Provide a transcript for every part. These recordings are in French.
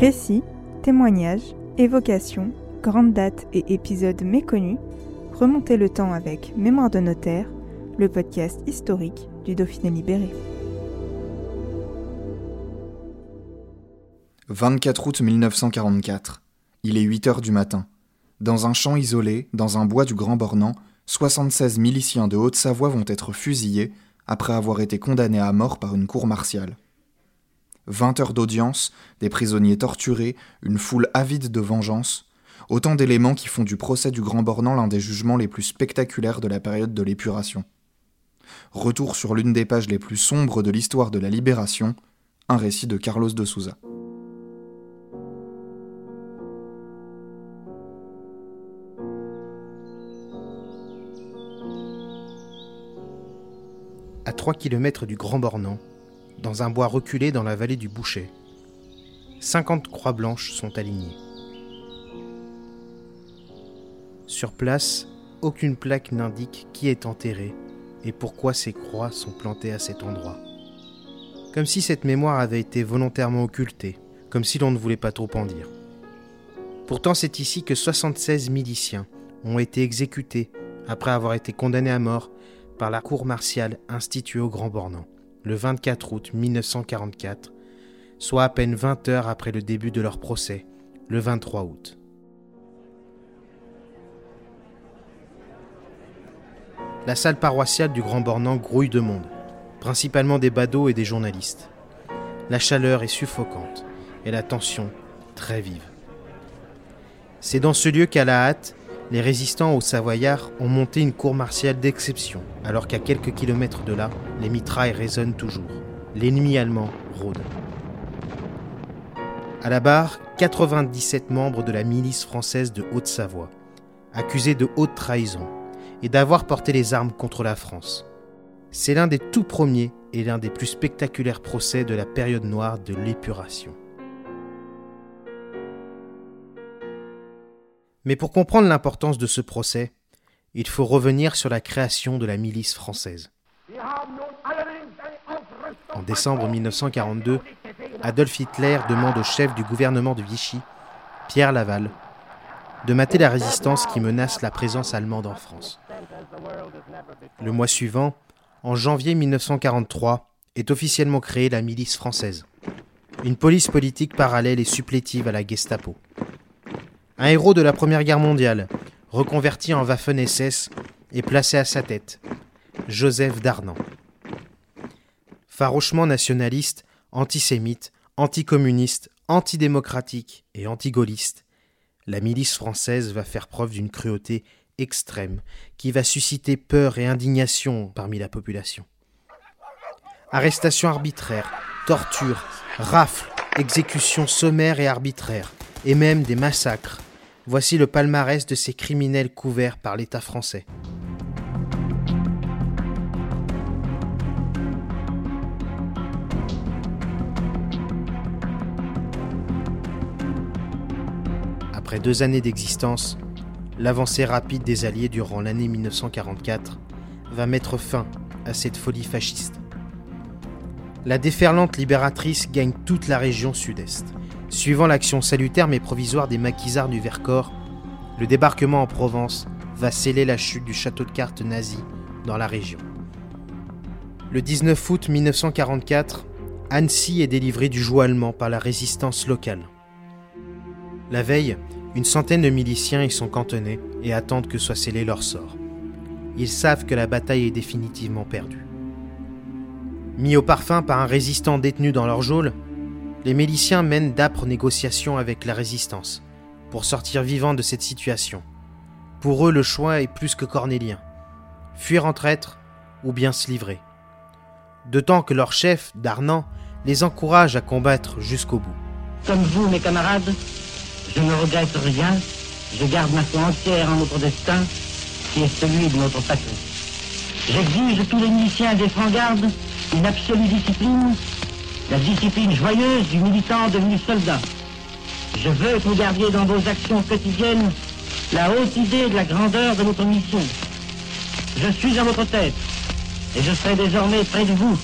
Récits, témoignages, évocations, grandes dates et épisodes méconnus, remontez le temps avec Mémoire de notaire, le podcast historique du Dauphiné libéré. 24 août 1944. Il est 8 heures du matin. Dans un champ isolé, dans un bois du Grand Bornand, 76 miliciens de Haute-Savoie vont être fusillés après avoir été condamnés à mort par une cour martiale. 20 heures d'audience, des prisonniers torturés, une foule avide de vengeance, autant d'éléments qui font du procès du Grand Bornand l'un des jugements les plus spectaculaires de la période de l'épuration. Retour sur l'une des pages les plus sombres de l'histoire de la libération, un récit de Carlos de Souza. à 3 km du Grand Bornand, dans un bois reculé dans la vallée du Boucher. 50 croix blanches sont alignées. Sur place, aucune plaque n'indique qui est enterré et pourquoi ces croix sont plantées à cet endroit. Comme si cette mémoire avait été volontairement occultée, comme si l'on ne voulait pas trop en dire. Pourtant, c'est ici que 76 miliciens ont été exécutés après avoir été condamnés à mort par la cour martiale instituée au Grand Bornand le 24 août 1944, soit à peine 20 heures après le début de leur procès, le 23 août. La salle paroissiale du Grand Bornand grouille de monde, principalement des badauds et des journalistes. La chaleur est suffocante et la tension très vive. C'est dans ce lieu qu'à la hâte, les résistants aux Savoyards ont monté une cour martiale d'exception, alors qu'à quelques kilomètres de là, les mitrailles résonnent toujours. L'ennemi allemand rôde. À la barre, 97 membres de la milice française de Haute-Savoie, accusés de haute trahison et d'avoir porté les armes contre la France. C'est l'un des tout premiers et l'un des plus spectaculaires procès de la période noire de l'épuration. Mais pour comprendre l'importance de ce procès, il faut revenir sur la création de la milice française. En décembre 1942, Adolf Hitler demande au chef du gouvernement de Vichy, Pierre Laval, de mater la résistance qui menace la présence allemande en France. Le mois suivant, en janvier 1943, est officiellement créée la milice française, une police politique parallèle et supplétive à la Gestapo. Un héros de la Première Guerre mondiale, reconverti en Waffen-SS et placé à sa tête, Joseph Darnan. Farouchement nationaliste, antisémite, anticommuniste, antidémocratique et antigaulliste, la milice française va faire preuve d'une cruauté extrême qui va susciter peur et indignation parmi la population. Arrestations arbitraires, tortures, rafles, exécutions sommaires et arbitraires, et même des massacres. Voici le palmarès de ces criminels couverts par l'État français. Après deux années d'existence, l'avancée rapide des Alliés durant l'année 1944 va mettre fin à cette folie fasciste. La déferlante libératrice gagne toute la région sud-est. Suivant l'action salutaire mais provisoire des maquisards du Vercors, le débarquement en Provence va sceller la chute du château de cartes nazi dans la région. Le 19 août 1944, Annecy est délivré du joug allemand par la résistance locale. La veille, une centaine de miliciens y sont cantonnés et attendent que soit scellé leur sort. Ils savent que la bataille est définitivement perdue. Mis au parfum par un résistant détenu dans leur geôle, les miliciens mènent d'âpres négociations avec la résistance pour sortir vivants de cette situation. Pour eux, le choix est plus que cornélien. Fuir en traître ou bien se livrer. D'autant que leur chef, Darnan, les encourage à combattre jusqu'au bout. Comme vous, mes camarades, je ne regrette rien. Je garde ma foi entière en notre destin, qui est celui de notre patrie. J'exige tous les miliciens des francs-gardes une absolue discipline, la discipline joyeuse du militant devenu soldat. Je veux que vous gardiez dans vos actions quotidiennes la haute idée de la grandeur de notre mission. Je suis à votre tête et je serai désormais près de vous,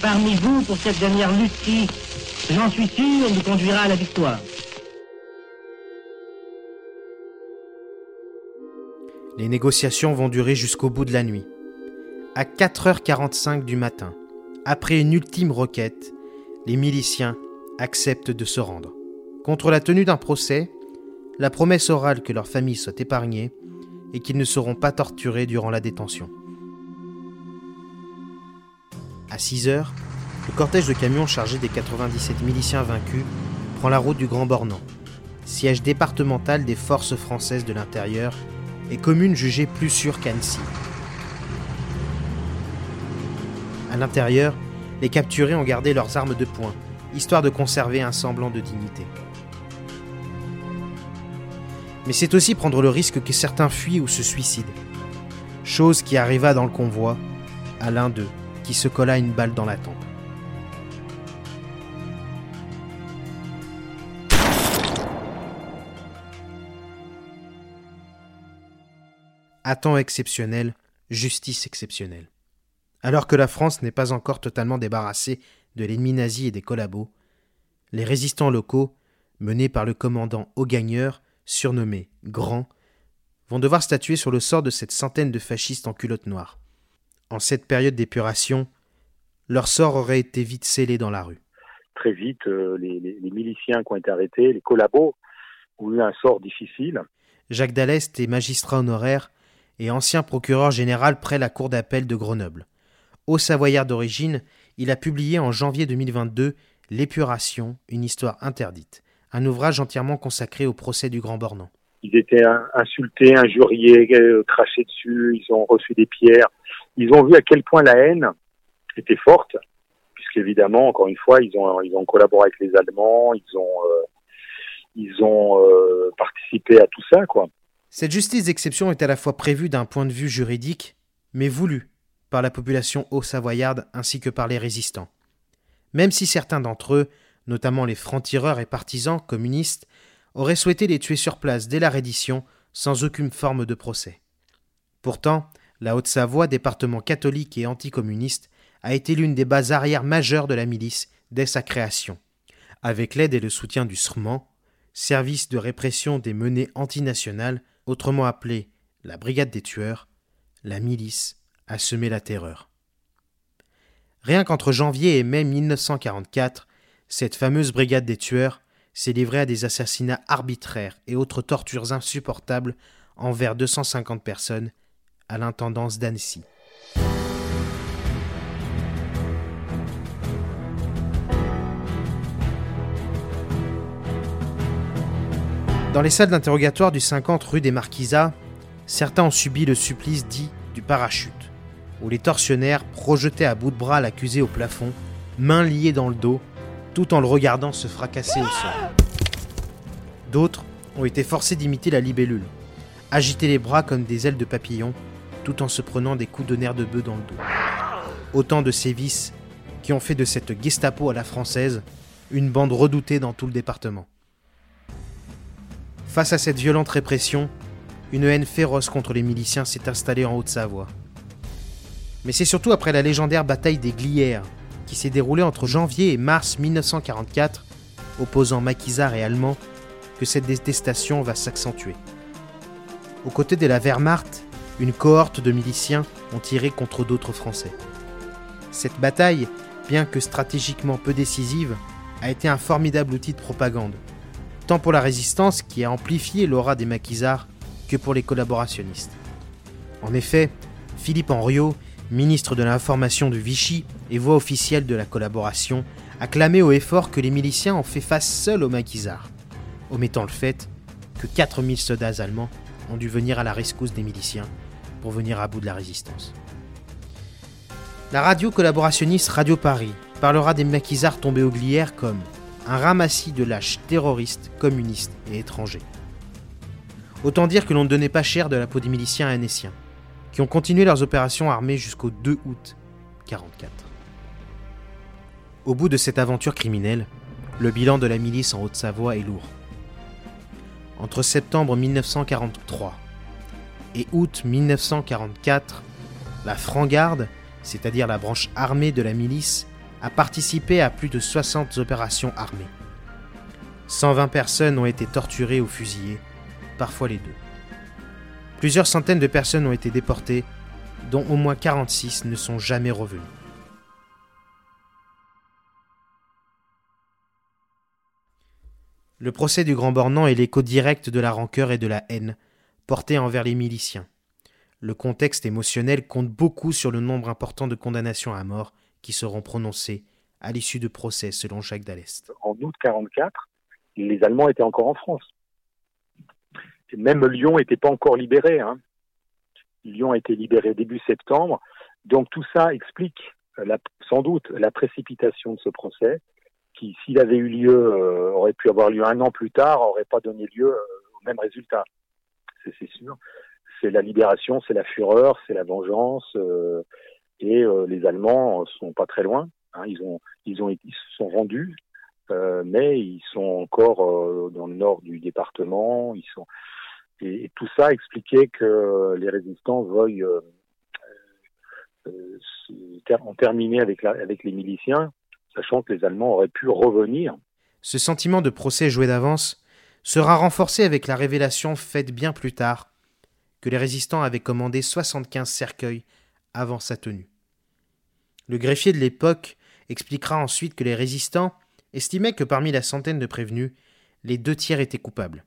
parmi vous pour cette dernière lutte qui, j'en suis sûr, nous conduira à la victoire. Les négociations vont durer jusqu'au bout de la nuit. À 4h45 du matin, après une ultime requête, les miliciens acceptent de se rendre. Contre la tenue d'un procès, la promesse orale que leur famille soit épargnée et qu'ils ne seront pas torturés durant la détention. À 6 heures, le cortège de camions chargé des 97 miliciens vaincus prend la route du Grand Bornand, siège départemental des forces françaises de l'intérieur et commune jugée plus sûre qu'Annecy. À l'intérieur, les capturés ont gardé leurs armes de poing, histoire de conserver un semblant de dignité. Mais c'est aussi prendre le risque que certains fuient ou se suicident. Chose qui arriva dans le convoi à l'un d'eux qui se colla une balle dans la tempe. À temps exceptionnel, justice exceptionnelle. Alors que la France n'est pas encore totalement débarrassée de l'ennemi nazi et des collabos, les résistants locaux, menés par le commandant Augagneur, surnommé Grand, vont devoir statuer sur le sort de cette centaine de fascistes en culotte noire. En cette période d'épuration, leur sort aurait été vite scellé dans la rue. Très vite, euh, les, les miliciens qui ont été arrêtés, les collabos, ont eu un sort difficile. Jacques Dallest est magistrat honoraire et ancien procureur général près la cour d'appel de Grenoble. Haut savoyard d'origine, il a publié en janvier 2022 L'épuration, une histoire interdite, un ouvrage entièrement consacré au procès du Grand Bornand. Ils étaient insultés, injuriés, euh, crachés dessus, ils ont reçu des pierres. Ils ont vu à quel point la haine était forte, puisqu'évidemment, encore une fois, ils ont, ils ont collaboré avec les Allemands, ils ont, euh, ils ont euh, participé à tout ça, quoi. Cette justice d'exception est à la fois prévue d'un point de vue juridique, mais voulue par la population haut-savoyarde ainsi que par les résistants. Même si certains d'entre eux, notamment les francs-tireurs et partisans communistes, auraient souhaité les tuer sur place dès la reddition sans aucune forme de procès. Pourtant, la Haute-Savoie, département catholique et anticommuniste, a été l'une des bases arrières majeures de la milice dès sa création. Avec l'aide et le soutien du SRMAN, service de répression des menées antinationales, autrement appelé la Brigade des tueurs, la milice a semé la terreur. Rien qu'entre janvier et mai 1944, cette fameuse brigade des tueurs s'est livrée à des assassinats arbitraires et autres tortures insupportables envers 250 personnes à l'intendance d'Annecy. Dans les salles d'interrogatoire du 50 rue des Marquisats, certains ont subi le supplice dit du parachute où les tortionnaires projetaient à bout de bras l'accusé au plafond, mains liées dans le dos, tout en le regardant se fracasser au sol. D'autres ont été forcés d'imiter la libellule, agiter les bras comme des ailes de papillon, tout en se prenant des coups de nerfs de bœuf dans le dos. Autant de sévices qui ont fait de cette Gestapo à la française une bande redoutée dans tout le département. Face à cette violente répression, une haine féroce contre les miliciens s'est installée en Haute-Savoie. Mais c'est surtout après la légendaire bataille des Glières, qui s'est déroulée entre janvier et mars 1944, opposant maquisards et allemands, que cette détestation va s'accentuer. Aux côtés de la Wehrmacht, une cohorte de miliciens ont tiré contre d'autres Français. Cette bataille, bien que stratégiquement peu décisive, a été un formidable outil de propagande, tant pour la résistance qui a amplifié l'aura des maquisards que pour les collaborationnistes. En effet, Philippe Henriot ministre de l'information de Vichy et voix officielle de la collaboration, a clamé au effort que les miliciens ont fait face seuls aux maquisards, omettant le fait que 4000 soldats allemands ont dû venir à la rescousse des miliciens pour venir à bout de la résistance. La radio collaborationniste Radio Paris parlera des maquisards tombés au glière comme un ramassis de lâches terroristes, communistes et étrangers. Autant dire que l'on ne donnait pas cher de la peau des miliciens annéciens, qui ont continué leurs opérations armées jusqu'au 2 août 1944. Au bout de cette aventure criminelle, le bilan de la milice en Haute-Savoie est lourd. Entre septembre 1943 et août 1944, la Franc-Garde, c'est-à-dire la branche armée de la milice, a participé à plus de 60 opérations armées. 120 personnes ont été torturées ou fusillées, parfois les deux. Plusieurs centaines de personnes ont été déportées, dont au moins 46 ne sont jamais revenues. Le procès du Grand Bornand est l'écho direct de la rancœur et de la haine portée envers les miliciens. Le contexte émotionnel compte beaucoup sur le nombre important de condamnations à mort qui seront prononcées à l'issue de procès selon Jacques Dallest. En août 44, les Allemands étaient encore en France. Même Lyon n'était pas encore libéré. Hein. Lyon a été libéré début septembre. Donc tout ça explique la, sans doute la précipitation de ce procès qui, s'il avait eu lieu, euh, aurait pu avoir lieu un an plus tard, n'aurait pas donné lieu euh, au même résultat. C'est sûr. C'est la libération, c'est la fureur, c'est la vengeance. Euh, et les Allemands sont pas très loin. Hein, ils ont, ils ils se sont rendus, mais ils sont encore dans le nord du département. Ils sont et, tout ça expliquait que les résistants veuillent en terminer avec, la, avec les miliciens sachant que les Allemands auraient pu revenir. Ce sentiment de procès joué d'avance sera renforcé avec la révélation faite bien plus tard que les résistants avaient commandé 75 cercueils avant sa tenue. Le greffier de l'époque expliquera ensuite que les résistants estimaient que parmi la centaine de prévenus, les deux tiers étaient coupables.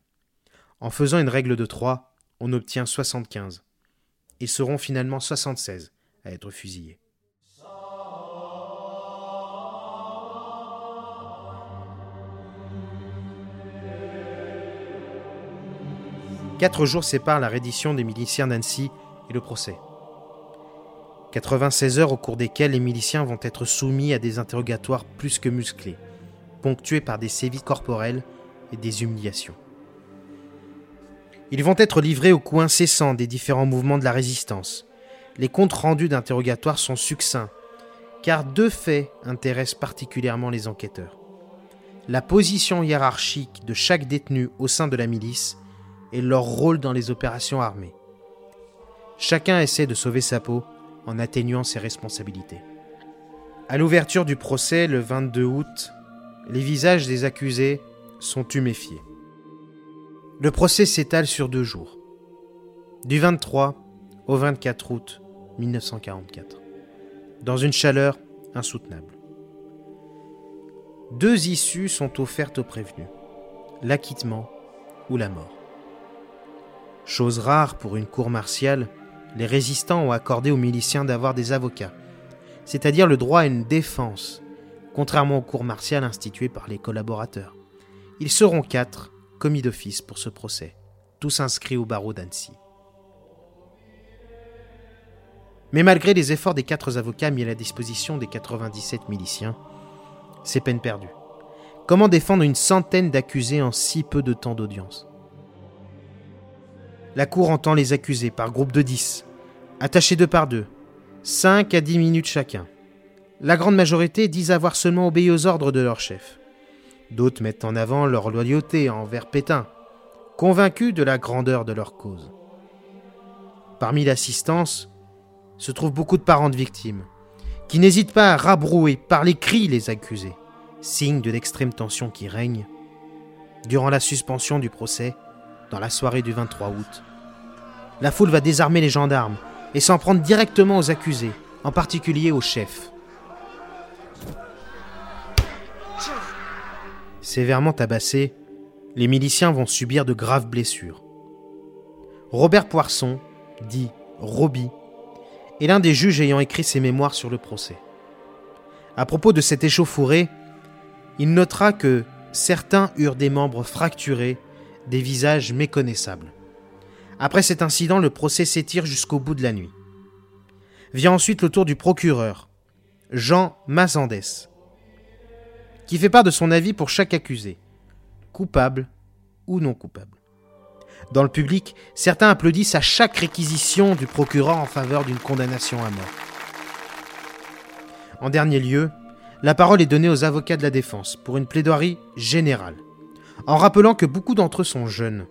En faisant une règle de trois, on obtient 75. Ils seront finalement 76 à être fusillés. Quatre jours séparent la reddition des miliciens d'Annecy et le procès. 96 heures au cours desquelles les miliciens vont être soumis à des interrogatoires plus que musclés, ponctués par des sévices corporels et des humiliations. Ils vont être livrés au coup incessant des différents mouvements de la résistance. Les comptes rendus d'interrogatoire sont succincts, car deux faits intéressent particulièrement les enquêteurs. La position hiérarchique de chaque détenu au sein de la milice et leur rôle dans les opérations armées. Chacun essaie de sauver sa peau en atténuant ses responsabilités. À l'ouverture du procès le 22 août, les visages des accusés sont tuméfiés. Le procès s'étale sur deux jours, du 23 au 24 août 1944, dans une chaleur insoutenable. Deux issues sont offertes aux prévenus, l'acquittement ou la mort. Chose rare pour une cour martiale, les résistants ont accordé aux miliciens d'avoir des avocats, c'est-à-dire le droit à une défense, contrairement aux cours martiales instituées par les collaborateurs. Ils seront quatre, commis d'office pour ce procès, tous inscrits au barreau d'Annecy. Mais malgré les efforts des quatre avocats mis à la disposition des 97 miliciens, c'est peine perdue. Comment défendre une centaine d'accusés en si peu de temps d'audience? La cour entend les accusés par groupe de 10, attachés deux par deux, 5 à 10 minutes chacun. La grande majorité disent avoir seulement obéi aux ordres de leur chef. D'autres mettent en avant leur loyauté envers Pétain, convaincus de la grandeur de leur cause. Parmi l'assistance se trouvent beaucoup de parents de victimes, qui n'hésitent pas à rabrouer par les cris les accusés, signe de l'extrême tension qui règne. Durant la suspension du procès, dans la soirée du 23 août. La foule va désarmer les gendarmes et s'en prendre directement aux accusés, en particulier au chef. Sévèrement tabassés, les miliciens vont subir de graves blessures. Robert Poisson, dit Roby, est l'un des juges ayant écrit ses mémoires sur le procès. À propos de cette échauffourée, il notera que certains eurent des membres fracturés des visages méconnaissables. Après cet incident, le procès s'étire jusqu'au bout de la nuit. Vient ensuite le tour du procureur, Jean Mazandès, qui fait part de son avis pour chaque accusé, coupable ou non coupable. Dans le public, certains applaudissent à chaque réquisition du procureur en faveur d'une condamnation à mort. En dernier lieu, la parole est donnée aux avocats de la défense pour une plaidoirie générale, en rappelant que beaucoup d'entre eux sont jeunes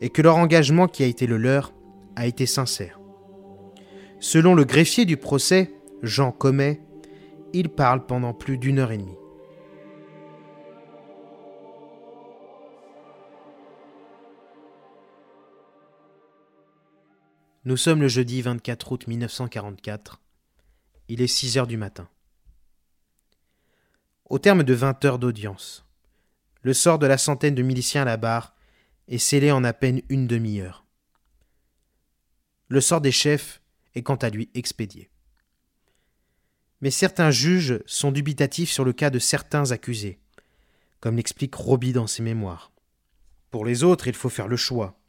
et que leur engagement qui a été le leur a été sincère. Selon le greffier du procès, Jean Commet, il parle pendant plus d'une heure et demie. Nous sommes le jeudi 24 août 1944. Il est 6 heures du matin. Au terme de 20 heures d'audience, le sort de la centaine de miliciens à la barre est scellé en à peine une demi-heure. Le sort des chefs est quant à lui expédié. Mais certains juges sont dubitatifs sur le cas de certains accusés, comme l'explique Roby dans ses mémoires. Pour les autres, il faut faire le choix.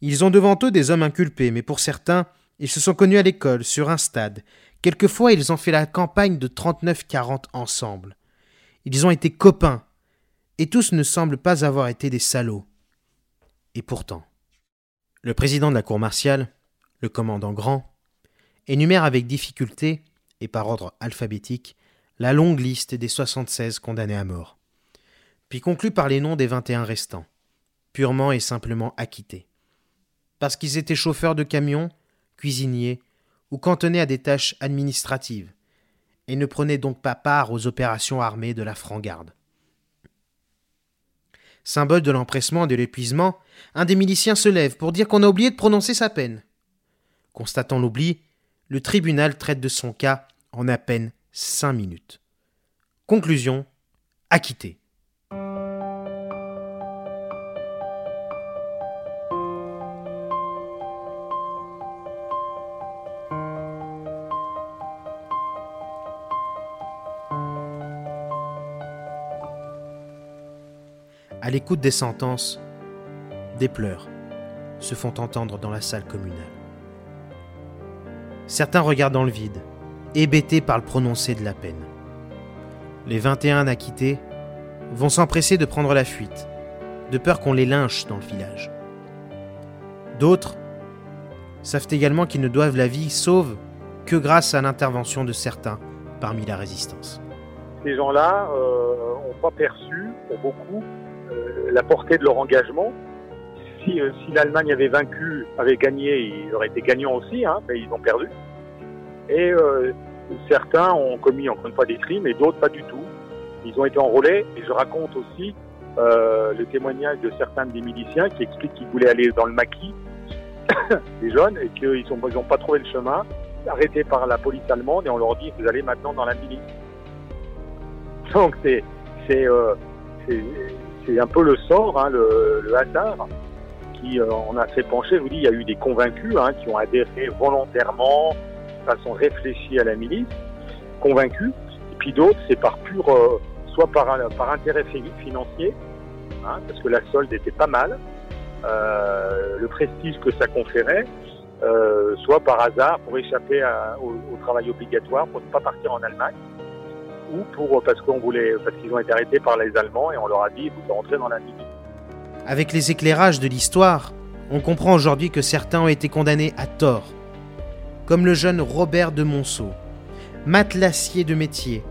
Ils ont devant eux des hommes inculpés, mais pour certains, ils se sont connus à l'école, sur un stade. Quelquefois, ils ont fait la campagne de 39-40 ensemble. Ils ont été copains, et tous ne semblent pas avoir été des salauds. Et pourtant, le président de la cour martiale, le commandant Grand, énumère avec difficulté, et par ordre alphabétique, la longue liste des 76 condamnés à mort, puis conclut par les noms des 21 restants, purement et simplement acquittés parce qu'ils étaient chauffeurs de camions, cuisiniers ou cantonnés à des tâches administratives, et ne prenaient donc pas part aux opérations armées de la franc-garde. Symbole de l'empressement et de l'épuisement, un des miliciens se lève pour dire qu'on a oublié de prononcer sa peine. Constatant l'oubli, le tribunal traite de son cas en à peine cinq minutes. Conclusion acquitté. À l'écoute des sentences, des pleurs se font entendre dans la salle communale. Certains regardent dans le vide, hébétés par le prononcé de la peine. Les 21 acquittés vont s'empresser de prendre la fuite, de peur qu'on les lynche dans le village. D'autres savent également qu'ils ne doivent la vie sauve que grâce à l'intervention de certains parmi la résistance. Ces gens-là n'ont pas perçu, pour beaucoup, euh, la portée de leur engagement. Si, euh, si l'Allemagne avait vaincu, avait gagné, ils auraient été gagnants aussi, hein, mais ils ont perdu. Et euh, certains ont commis encore une fois des crimes et d'autres pas du tout. Ils ont été enrôlés et je raconte aussi euh, le témoignage de certains des miliciens qui expliquent qu'ils voulaient aller dans le maquis, des jeunes, et qu'ils n'ont pas trouvé le chemin, arrêtés par la police allemande et on leur dit vous allez maintenant dans la milice. Donc c'est euh, c'est un peu le sort, hein, le, hasard, qui euh, en a fait pencher. Je vous dis, il y a eu des convaincus hein, qui ont adhéré volontairement, de façon réfléchie à la milice, convaincus. Et puis d'autres, c'est par pur, euh, soit par, par intérêt financier, hein, parce que la solde était pas mal, euh, le prestige que ça conférait, euh, soit par hasard pour échapper au, travail obligatoire, pour ne pas partir en Allemagne ou parce qu'ils ont été arrêtés par les Allemands et on leur a dit vous rentrez dans la milice. Avec les éclairages de l'histoire, on comprend aujourd'hui que certains ont été condamnés à tort, comme le jeune Robert de Monceau, matelassier de métier,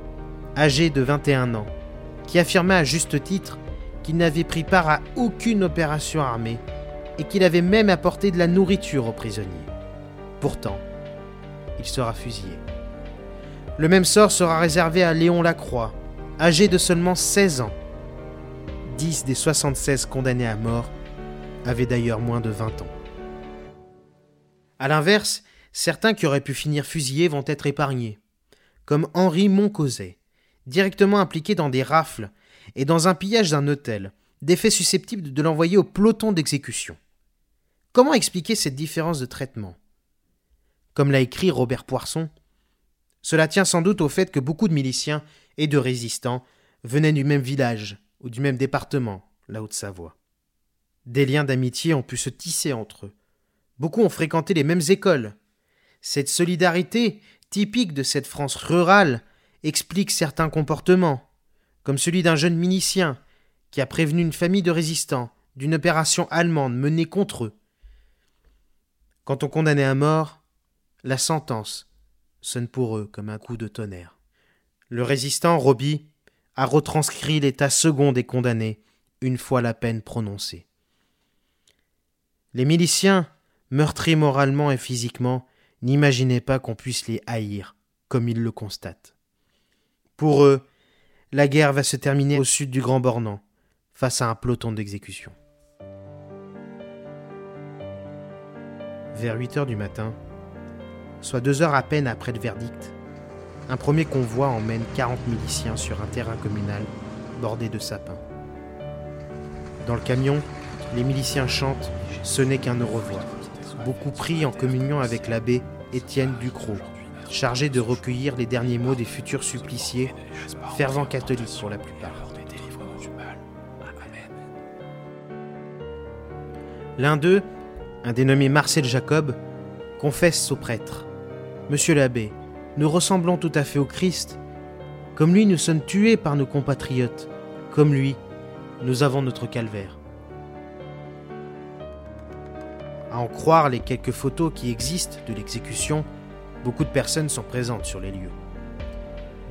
âgé de 21 ans, qui affirmait à juste titre qu'il n'avait pris part à aucune opération armée et qu'il avait même apporté de la nourriture aux prisonniers. Pourtant, il sera fusillé. Le même sort sera réservé à Léon Lacroix, âgé de seulement 16 ans. 10 des 76 condamnés à mort avaient d'ailleurs moins de 20 ans. A l'inverse, certains qui auraient pu finir fusillés vont être épargnés, comme Henri Moncauset, directement impliqué dans des rafles et dans un pillage d'un hôtel, des faits susceptibles de l'envoyer au peloton d'exécution. Comment expliquer cette différence de traitement? Comme l'a écrit Robert Poisson, cela tient sans doute au fait que beaucoup de miliciens et de résistants venaient du même village ou du même département, la Haute-Savoie. Des liens d'amitié ont pu se tisser entre eux. Beaucoup ont fréquenté les mêmes écoles. Cette solidarité, typique de cette France rurale, explique certains comportements, comme celui d'un jeune milicien qui a prévenu une famille de résistants d'une opération allemande menée contre eux. Quand on condamnait à mort, la sentence sonne pour eux comme un coup de tonnerre. Le résistant, Roby, a retranscrit l'état second des condamnés une fois la peine prononcée. Les miliciens, meurtris moralement et physiquement, n'imaginaient pas qu'on puisse les haïr, comme ils le constatent. Pour eux, la guerre va se terminer au sud du Grand Bornand, face à un peloton d'exécution. Vers 8 heures du matin, soit deux heures à peine après le verdict, un premier convoi emmène 40 miliciens sur un terrain communal bordé de sapins. Dans le camion, les miliciens chantent Ce n'est qu'un au revoir, beaucoup pris en communion avec l'abbé Étienne Ducrot, chargé de recueillir les derniers mots des futurs suppliciés, fervents catholiques pour la plupart. L'un d'eux, un dénommé Marcel Jacob, confesse au prêtre Monsieur l'abbé, nous ressemblons tout à fait au Christ. Comme lui, nous sommes tués par nos compatriotes. Comme lui, nous avons notre calvaire. À en croire les quelques photos qui existent de l'exécution, beaucoup de personnes sont présentes sur les lieux.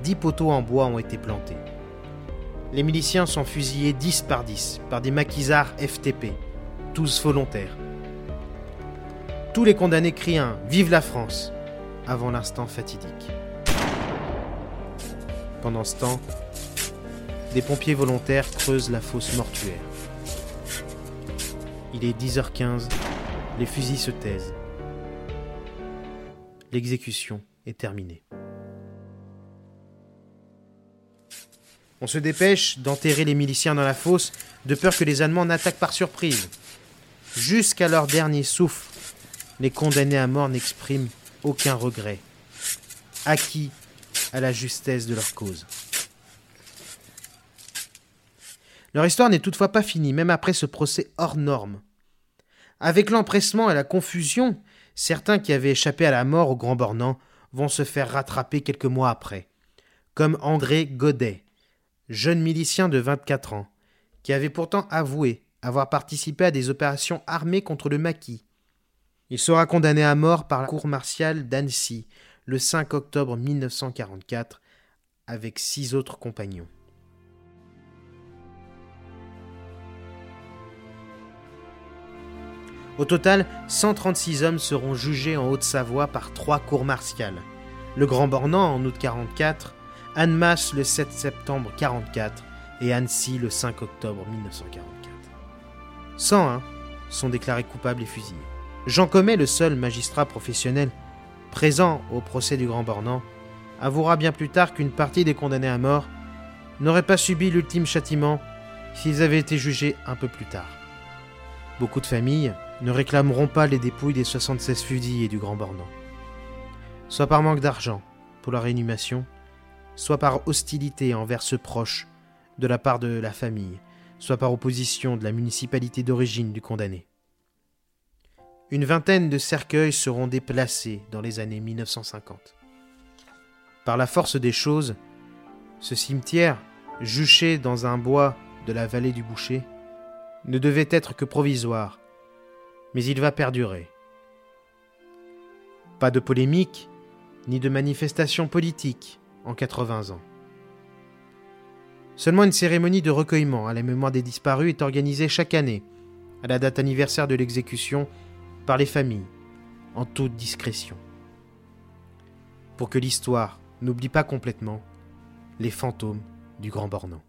Dix poteaux en bois ont été plantés. Les miliciens sont fusillés dix par dix par des maquisards FTP, tous volontaires. Tous les condamnés crient Vive la France avant l'instant fatidique. Pendant ce temps, des pompiers volontaires creusent la fosse mortuaire. Il est 10h15, les fusils se taisent. L'exécution est terminée. On se dépêche d'enterrer les miliciens dans la fosse, de peur que les Allemands n'attaquent par surprise. Jusqu'à leur dernier souffle, les condamnés à mort n'expriment aucun regret, acquis à la justesse de leur cause. Leur histoire n'est toutefois pas finie, même après ce procès hors norme. Avec l'empressement et la confusion, certains qui avaient échappé à la mort au Grand Bornand vont se faire rattraper quelques mois après, comme André Godet, jeune milicien de 24 ans, qui avait pourtant avoué avoir participé à des opérations armées contre le maquis, il sera condamné à mort par la cour martiale d'Annecy le 5 octobre 1944 avec six autres compagnons. Au total, 136 hommes seront jugés en Haute-Savoie par trois cours martiales. Le Grand Bornand en août 44, Annemasse le 7 septembre 44 et Annecy le 5 octobre 1944. 101 sont déclarés coupables et fusillés. Jean Commet, le seul magistrat professionnel présent au procès du Grand Bornand, avouera bien plus tard qu'une partie des condamnés à mort n'aurait pas subi l'ultime châtiment s'ils avaient été jugés un peu plus tard. Beaucoup de familles ne réclameront pas les dépouilles des 76 fusillés du Grand Bornand. Soit par manque d'argent pour la réanimation, soit par hostilité envers ceux proches de la part de la famille, soit par opposition de la municipalité d'origine du condamné. Une vingtaine de cercueils seront déplacés dans les années 1950. Par la force des choses, ce cimetière, juché dans un bois de la vallée du Boucher, ne devait être que provisoire, mais il va perdurer. Pas de polémique, ni de manifestation politique en 80 ans. Seulement une cérémonie de recueillement à la mémoire des disparus est organisée chaque année, à la date anniversaire de l'exécution par les familles, en toute discrétion. Pour que l'histoire n'oublie pas complètement les fantômes du Grand Bornand.